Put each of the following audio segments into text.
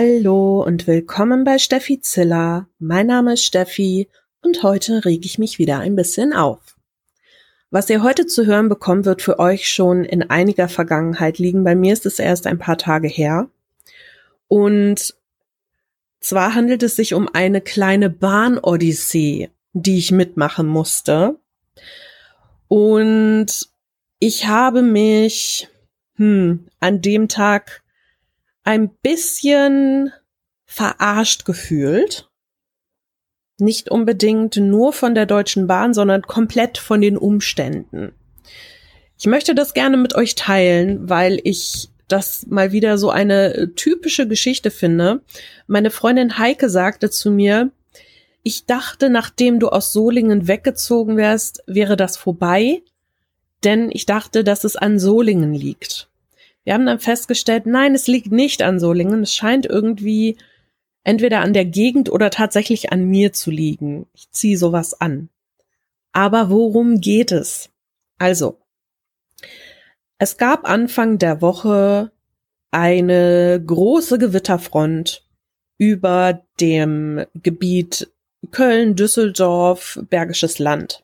Hallo und willkommen bei Steffi Ziller. Mein Name ist Steffi und heute reg ich mich wieder ein bisschen auf. Was ihr heute zu hören bekommt, wird für euch schon in einiger Vergangenheit liegen. Bei mir ist es erst ein paar Tage her. Und zwar handelt es sich um eine kleine Bahnodyssee, die ich mitmachen musste. Und ich habe mich hm, an dem Tag ein bisschen verarscht gefühlt. Nicht unbedingt nur von der Deutschen Bahn, sondern komplett von den Umständen. Ich möchte das gerne mit euch teilen, weil ich das mal wieder so eine typische Geschichte finde. Meine Freundin Heike sagte zu mir, ich dachte, nachdem du aus Solingen weggezogen wärst, wäre das vorbei, denn ich dachte, dass es an Solingen liegt. Wir haben dann festgestellt, nein, es liegt nicht an Solingen. Es scheint irgendwie entweder an der Gegend oder tatsächlich an mir zu liegen. Ich ziehe sowas an. Aber worum geht es? Also, es gab Anfang der Woche eine große Gewitterfront über dem Gebiet Köln, Düsseldorf, Bergisches Land.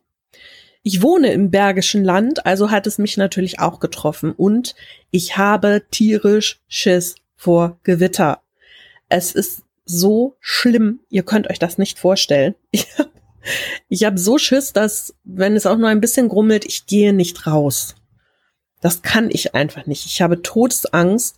Ich wohne im Bergischen Land, also hat es mich natürlich auch getroffen und ich habe tierisch Schiss vor Gewitter. Es ist so schlimm, ihr könnt euch das nicht vorstellen. Ich habe hab so Schiss, dass, wenn es auch nur ein bisschen grummelt, ich gehe nicht raus. Das kann ich einfach nicht. Ich habe Todesangst.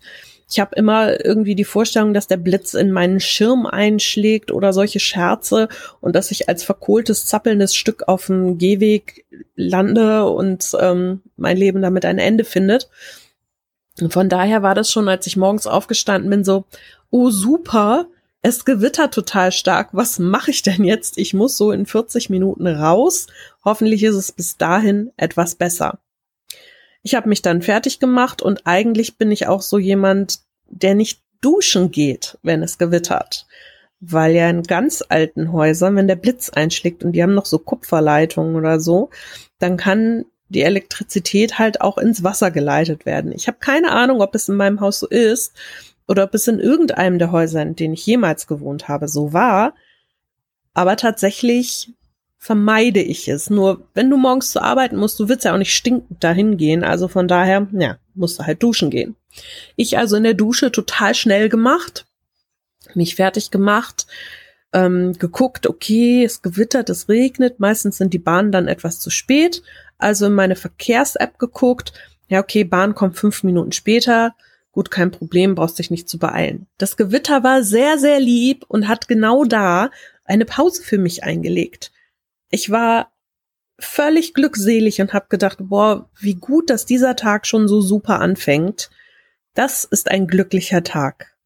Ich habe immer irgendwie die Vorstellung, dass der Blitz in meinen Schirm einschlägt oder solche Scherze und dass ich als verkohltes, zappelndes Stück auf dem Gehweg lande und ähm, mein Leben damit ein Ende findet. Und von daher war das schon, als ich morgens aufgestanden bin, so, oh super, es gewittert total stark. Was mache ich denn jetzt? Ich muss so in 40 Minuten raus. Hoffentlich ist es bis dahin etwas besser. Ich habe mich dann fertig gemacht und eigentlich bin ich auch so jemand, der nicht duschen geht, wenn es gewittert. Weil ja in ganz alten Häusern, wenn der Blitz einschlägt und die haben noch so Kupferleitungen oder so, dann kann die Elektrizität halt auch ins Wasser geleitet werden. Ich habe keine Ahnung, ob es in meinem Haus so ist oder ob es in irgendeinem der Häuser, in denen ich jemals gewohnt habe, so war. Aber tatsächlich vermeide ich es. Nur wenn du morgens zur Arbeit musst, du willst ja auch nicht stinkend dahin gehen. Also von daher, ja, musst du halt duschen gehen. Ich also in der Dusche total schnell gemacht, mich fertig gemacht, ähm, geguckt, okay, es gewittert, es regnet. Meistens sind die Bahnen dann etwas zu spät. Also in meine Verkehrs-App geguckt. Ja, okay, Bahn kommt fünf Minuten später. Gut, kein Problem, brauchst dich nicht zu beeilen. Das Gewitter war sehr, sehr lieb und hat genau da eine Pause für mich eingelegt ich war völlig glückselig und habe gedacht, boah, wie gut, dass dieser Tag schon so super anfängt. Das ist ein glücklicher Tag.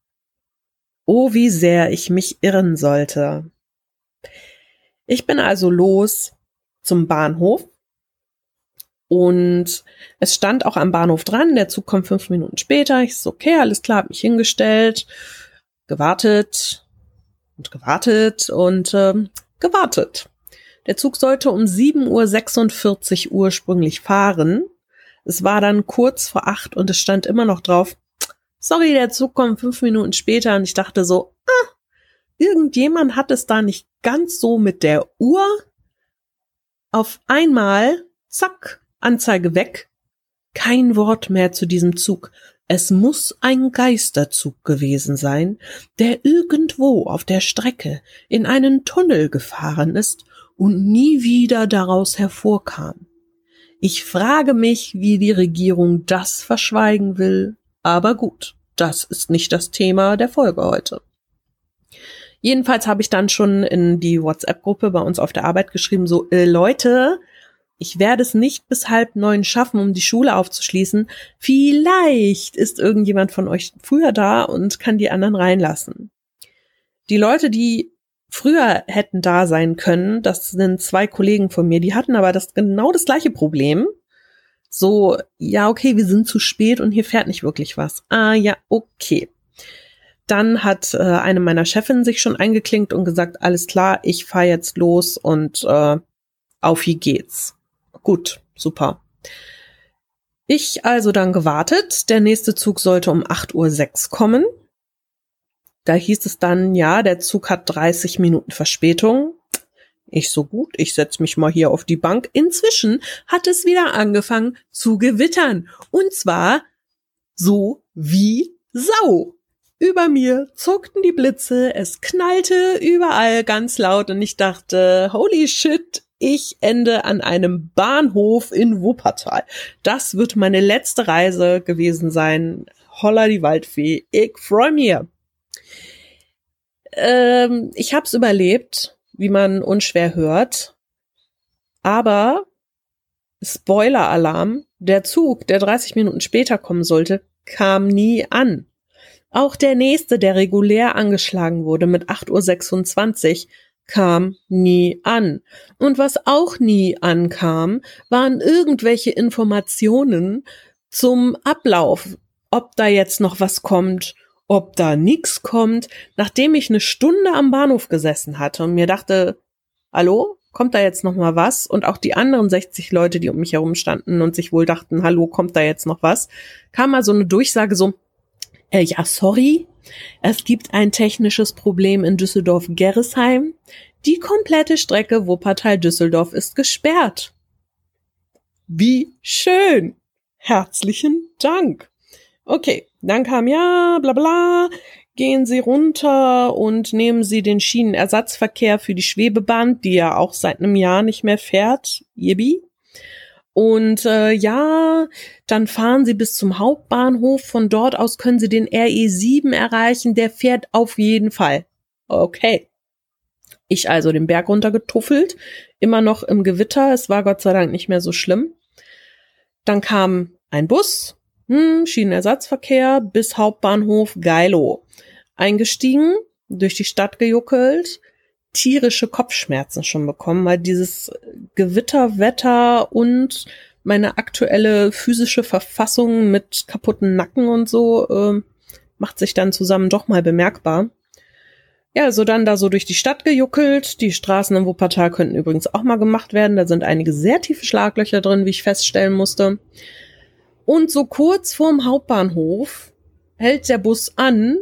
Oh, wie sehr ich mich irren sollte. Ich bin also los zum Bahnhof und es stand auch am Bahnhof dran, der Zug kommt fünf Minuten später. Ich so, okay, alles klar, hab mich hingestellt, gewartet und gewartet und äh, gewartet. Der Zug sollte um 7.46 Uhr ursprünglich fahren. Es war dann kurz vor acht und es stand immer noch drauf, sorry, der Zug kommt fünf Minuten später und ich dachte so, ah, irgendjemand hat es da nicht ganz so mit der Uhr. Auf einmal, zack, Anzeige weg. Kein Wort mehr zu diesem Zug. Es muss ein Geisterzug gewesen sein, der irgendwo auf der Strecke in einen Tunnel gefahren ist und nie wieder daraus hervorkam. Ich frage mich, wie die Regierung das verschweigen will, aber gut, das ist nicht das Thema der Folge heute. Jedenfalls habe ich dann schon in die WhatsApp-Gruppe bei uns auf der Arbeit geschrieben, so äh, Leute, ich werde es nicht bis halb neun schaffen, um die Schule aufzuschließen. Vielleicht ist irgendjemand von euch früher da und kann die anderen reinlassen. Die Leute, die früher hätten da sein können. Das sind zwei Kollegen von mir, die hatten aber das genau das gleiche Problem. So, ja, okay, wir sind zu spät und hier fährt nicht wirklich was. Ah, ja, okay. Dann hat äh, eine meiner Chefin sich schon eingeklinkt und gesagt, alles klar, ich fahr jetzt los und äh, auf wie geht's. Gut, super. Ich also dann gewartet. Der nächste Zug sollte um 8.06 Uhr kommen. Da hieß es dann, ja, der Zug hat 30 Minuten Verspätung. Ich so gut, ich setz mich mal hier auf die Bank. Inzwischen hat es wieder angefangen zu gewittern. Und zwar so wie Sau. Über mir zuckten die Blitze, es knallte überall ganz laut und ich dachte, holy shit, ich ende an einem Bahnhof in Wuppertal. Das wird meine letzte Reise gewesen sein. Holla die Waldfee. Ich freue mich. Ähm, ich hab's überlebt, wie man unschwer hört. Aber Spoiler-Alarm, der Zug, der 30 Minuten später kommen sollte, kam nie an. Auch der nächste, der regulär angeschlagen wurde mit 8.26 Uhr, kam nie an. Und was auch nie ankam, waren irgendwelche Informationen zum Ablauf, ob da jetzt noch was kommt, ob da nix kommt, nachdem ich eine Stunde am Bahnhof gesessen hatte und mir dachte, hallo, kommt da jetzt noch mal was? Und auch die anderen 60 Leute, die um mich herum standen und sich wohl dachten, hallo, kommt da jetzt noch was? Kam mal so eine Durchsage so, äh, ja, sorry, es gibt ein technisches Problem in Düsseldorf-Gerresheim. Die komplette Strecke Wuppertal-Düsseldorf ist gesperrt. Wie schön! Herzlichen Dank! Okay, dann kam ja, bla bla, gehen Sie runter und nehmen Sie den Schienenersatzverkehr für die Schwebebahn, die ja auch seit einem Jahr nicht mehr fährt. Yibi. Und äh, ja, dann fahren Sie bis zum Hauptbahnhof. Von dort aus können Sie den RE7 erreichen. Der fährt auf jeden Fall. Okay. Ich also den Berg runtergetuffelt, immer noch im Gewitter. Es war Gott sei Dank nicht mehr so schlimm. Dann kam ein Bus, hm, Schienenersatzverkehr bis Hauptbahnhof Geilo. Eingestiegen, durch die Stadt gejuckelt, tierische Kopfschmerzen schon bekommen, weil dieses Gewitterwetter und meine aktuelle physische Verfassung mit kaputten Nacken und so äh, macht sich dann zusammen doch mal bemerkbar. Ja, so dann da so durch die Stadt gejuckelt. Die Straßen in Wuppertal könnten übrigens auch mal gemacht werden. Da sind einige sehr tiefe Schlaglöcher drin, wie ich feststellen musste. Und so kurz vorm Hauptbahnhof hält der Bus an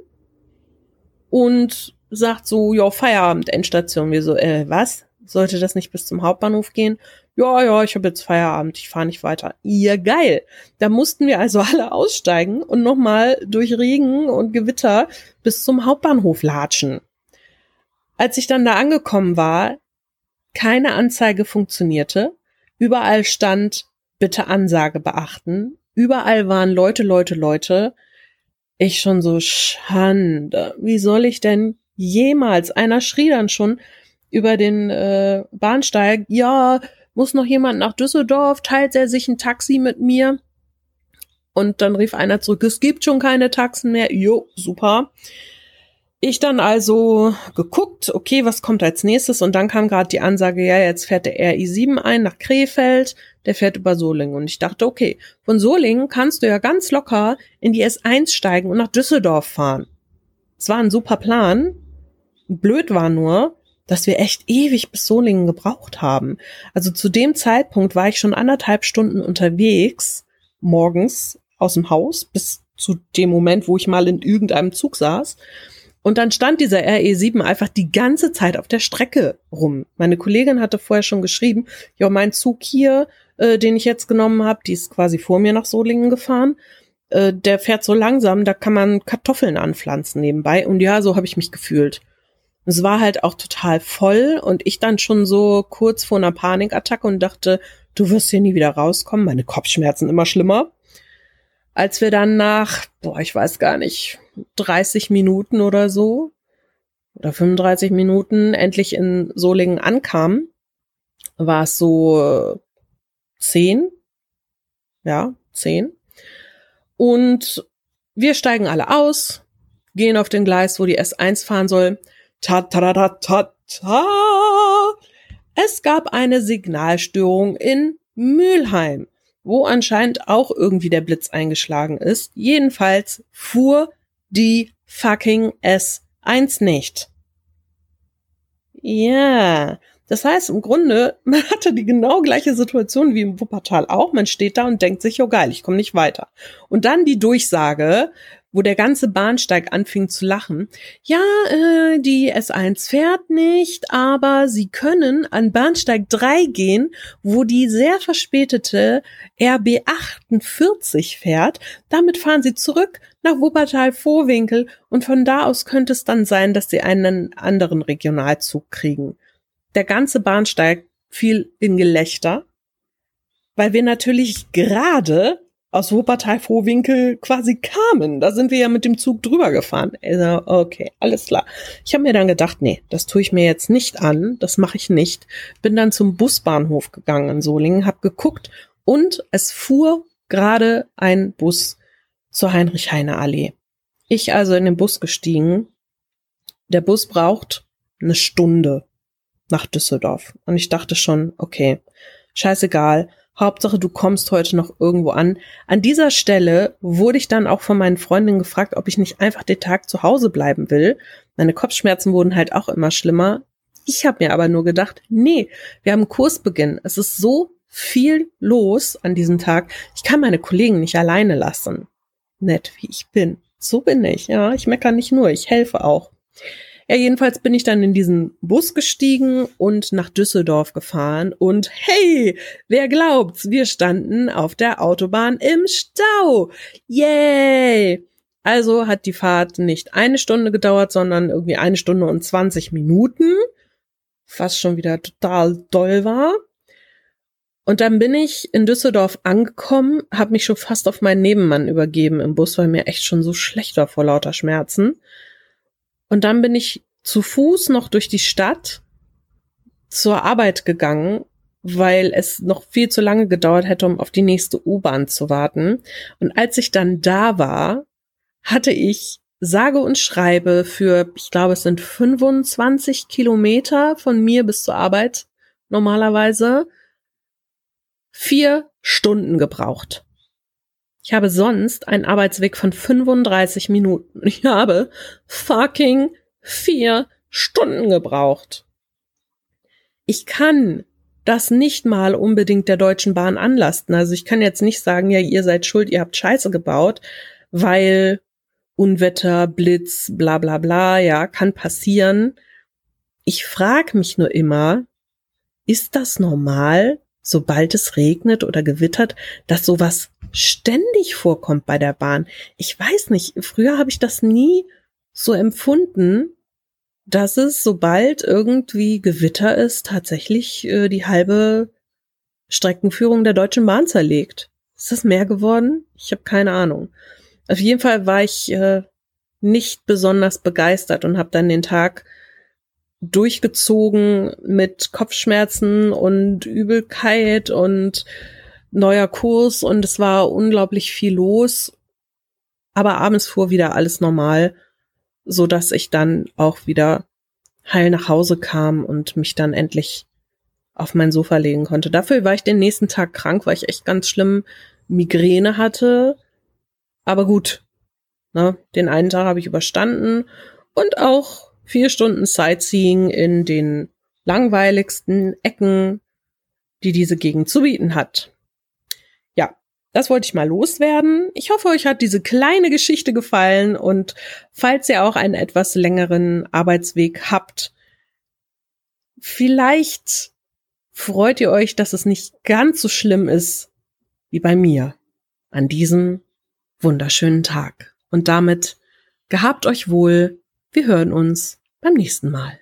und sagt so, ja, Feierabend, Endstation. Wir so, äh, was? Sollte das nicht bis zum Hauptbahnhof gehen? Ja, ja, ich habe jetzt Feierabend, ich fahre nicht weiter. Ja, geil. Da mussten wir also alle aussteigen und nochmal durch Regen und Gewitter bis zum Hauptbahnhof latschen. Als ich dann da angekommen war, keine Anzeige funktionierte. Überall stand, bitte Ansage beachten. Überall waren Leute, Leute, Leute. Ich schon so Schande. Wie soll ich denn jemals. Einer schrie dann schon über den äh, Bahnsteig, ja, muss noch jemand nach Düsseldorf, teilt er sich ein Taxi mit mir? Und dann rief einer zurück, es gibt schon keine Taxen mehr. Jo, super. Ich dann also geguckt, okay, was kommt als nächstes? Und dann kam gerade die Ansage, ja, jetzt fährt der RI7 ein nach Krefeld, der fährt über Solingen. Und ich dachte, okay, von Solingen kannst du ja ganz locker in die S1 steigen und nach Düsseldorf fahren. Es war ein super Plan, Blöd war nur, dass wir echt ewig bis Solingen gebraucht haben. Also zu dem Zeitpunkt war ich schon anderthalb Stunden unterwegs, morgens aus dem Haus, bis zu dem Moment, wo ich mal in irgendeinem Zug saß. Und dann stand dieser RE7 einfach die ganze Zeit auf der Strecke rum. Meine Kollegin hatte vorher schon geschrieben, ja, mein Zug hier, äh, den ich jetzt genommen habe, die ist quasi vor mir nach Solingen gefahren. Äh, der fährt so langsam, da kann man Kartoffeln anpflanzen nebenbei. Und ja, so habe ich mich gefühlt. Es war halt auch total voll und ich dann schon so kurz vor einer Panikattacke und dachte, du wirst hier nie wieder rauskommen. Meine Kopfschmerzen immer schlimmer. Als wir dann nach, boah, ich weiß gar nicht, 30 Minuten oder so oder 35 Minuten endlich in Solingen ankamen, war es so zehn, ja, zehn. Und wir steigen alle aus, gehen auf den Gleis, wo die S1 fahren soll. Ta ta ta ta ta. Es gab eine Signalstörung in Mülheim, wo anscheinend auch irgendwie der Blitz eingeschlagen ist. Jedenfalls fuhr die fucking S1 nicht. Ja, das heißt im Grunde, man hatte die genau gleiche Situation wie im Wuppertal auch. Man steht da und denkt sich, oh geil, ich komme nicht weiter. Und dann die Durchsage, wo der ganze Bahnsteig anfing zu lachen. Ja, äh, die S1 fährt nicht, aber sie können an Bahnsteig 3 gehen, wo die sehr verspätete RB 48 fährt. Damit fahren sie zurück nach Wuppertal-Vohwinkel und von da aus könnte es dann sein, dass sie einen anderen Regionalzug kriegen. Der ganze Bahnsteig fiel in Gelächter, weil wir natürlich gerade aus Wuppertal-Vohwinkel quasi kamen. Da sind wir ja mit dem Zug drüber gefahren. Also, okay, alles klar. Ich habe mir dann gedacht, nee, das tue ich mir jetzt nicht an, das mache ich nicht. Bin dann zum Busbahnhof gegangen in Solingen, habe geguckt und es fuhr gerade ein Bus zur Heinrich-Heine-Allee. Ich also in den Bus gestiegen. Der Bus braucht eine Stunde nach Düsseldorf. Und ich dachte schon, okay, scheißegal Hauptsache, du kommst heute noch irgendwo an. An dieser Stelle wurde ich dann auch von meinen Freundinnen gefragt, ob ich nicht einfach den Tag zu Hause bleiben will. Meine Kopfschmerzen wurden halt auch immer schlimmer. Ich habe mir aber nur gedacht, nee, wir haben Kursbeginn. Es ist so viel los an diesem Tag. Ich kann meine Kollegen nicht alleine lassen. Nett wie ich bin. So bin ich, ja. Ich meckere nicht nur, ich helfe auch. Ja, jedenfalls bin ich dann in diesen Bus gestiegen und nach Düsseldorf gefahren und hey, wer glaubt's, wir standen auf der Autobahn im Stau. Yay! Also hat die Fahrt nicht eine Stunde gedauert, sondern irgendwie eine Stunde und 20 Minuten, was schon wieder total doll war. Und dann bin ich in Düsseldorf angekommen, habe mich schon fast auf meinen Nebenmann übergeben im Bus, weil mir echt schon so schlecht war vor lauter Schmerzen. Und dann bin ich zu Fuß noch durch die Stadt zur Arbeit gegangen, weil es noch viel zu lange gedauert hätte, um auf die nächste U-Bahn zu warten. Und als ich dann da war, hatte ich sage und schreibe für, ich glaube, es sind 25 Kilometer von mir bis zur Arbeit normalerweise vier Stunden gebraucht. Ich habe sonst einen Arbeitsweg von 35 Minuten. Ich habe fucking vier Stunden gebraucht. Ich kann das nicht mal unbedingt der Deutschen Bahn anlasten. Also ich kann jetzt nicht sagen, ja, ihr seid schuld, ihr habt Scheiße gebaut, weil Unwetter, Blitz, bla bla bla, ja, kann passieren. Ich frage mich nur immer, ist das normal, sobald es regnet oder gewittert, dass sowas ständig vorkommt bei der Bahn. Ich weiß nicht, früher habe ich das nie so empfunden, dass es, sobald irgendwie Gewitter ist, tatsächlich äh, die halbe Streckenführung der Deutschen Bahn zerlegt. Ist das mehr geworden? Ich habe keine Ahnung. Auf jeden Fall war ich äh, nicht besonders begeistert und habe dann den Tag durchgezogen mit Kopfschmerzen und Übelkeit und neuer Kurs und es war unglaublich viel los. Aber abends fuhr wieder alles normal, so dass ich dann auch wieder heil nach Hause kam und mich dann endlich auf mein Sofa legen konnte. Dafür war ich den nächsten Tag krank, weil ich echt ganz schlimm Migräne hatte. Aber gut, ne, den einen Tag habe ich überstanden und auch vier Stunden Sightseeing in den langweiligsten Ecken, die diese Gegend zu bieten hat. Das wollte ich mal loswerden. Ich hoffe, euch hat diese kleine Geschichte gefallen und falls ihr auch einen etwas längeren Arbeitsweg habt, vielleicht freut ihr euch, dass es nicht ganz so schlimm ist wie bei mir an diesem wunderschönen Tag. Und damit gehabt euch wohl. Wir hören uns beim nächsten Mal.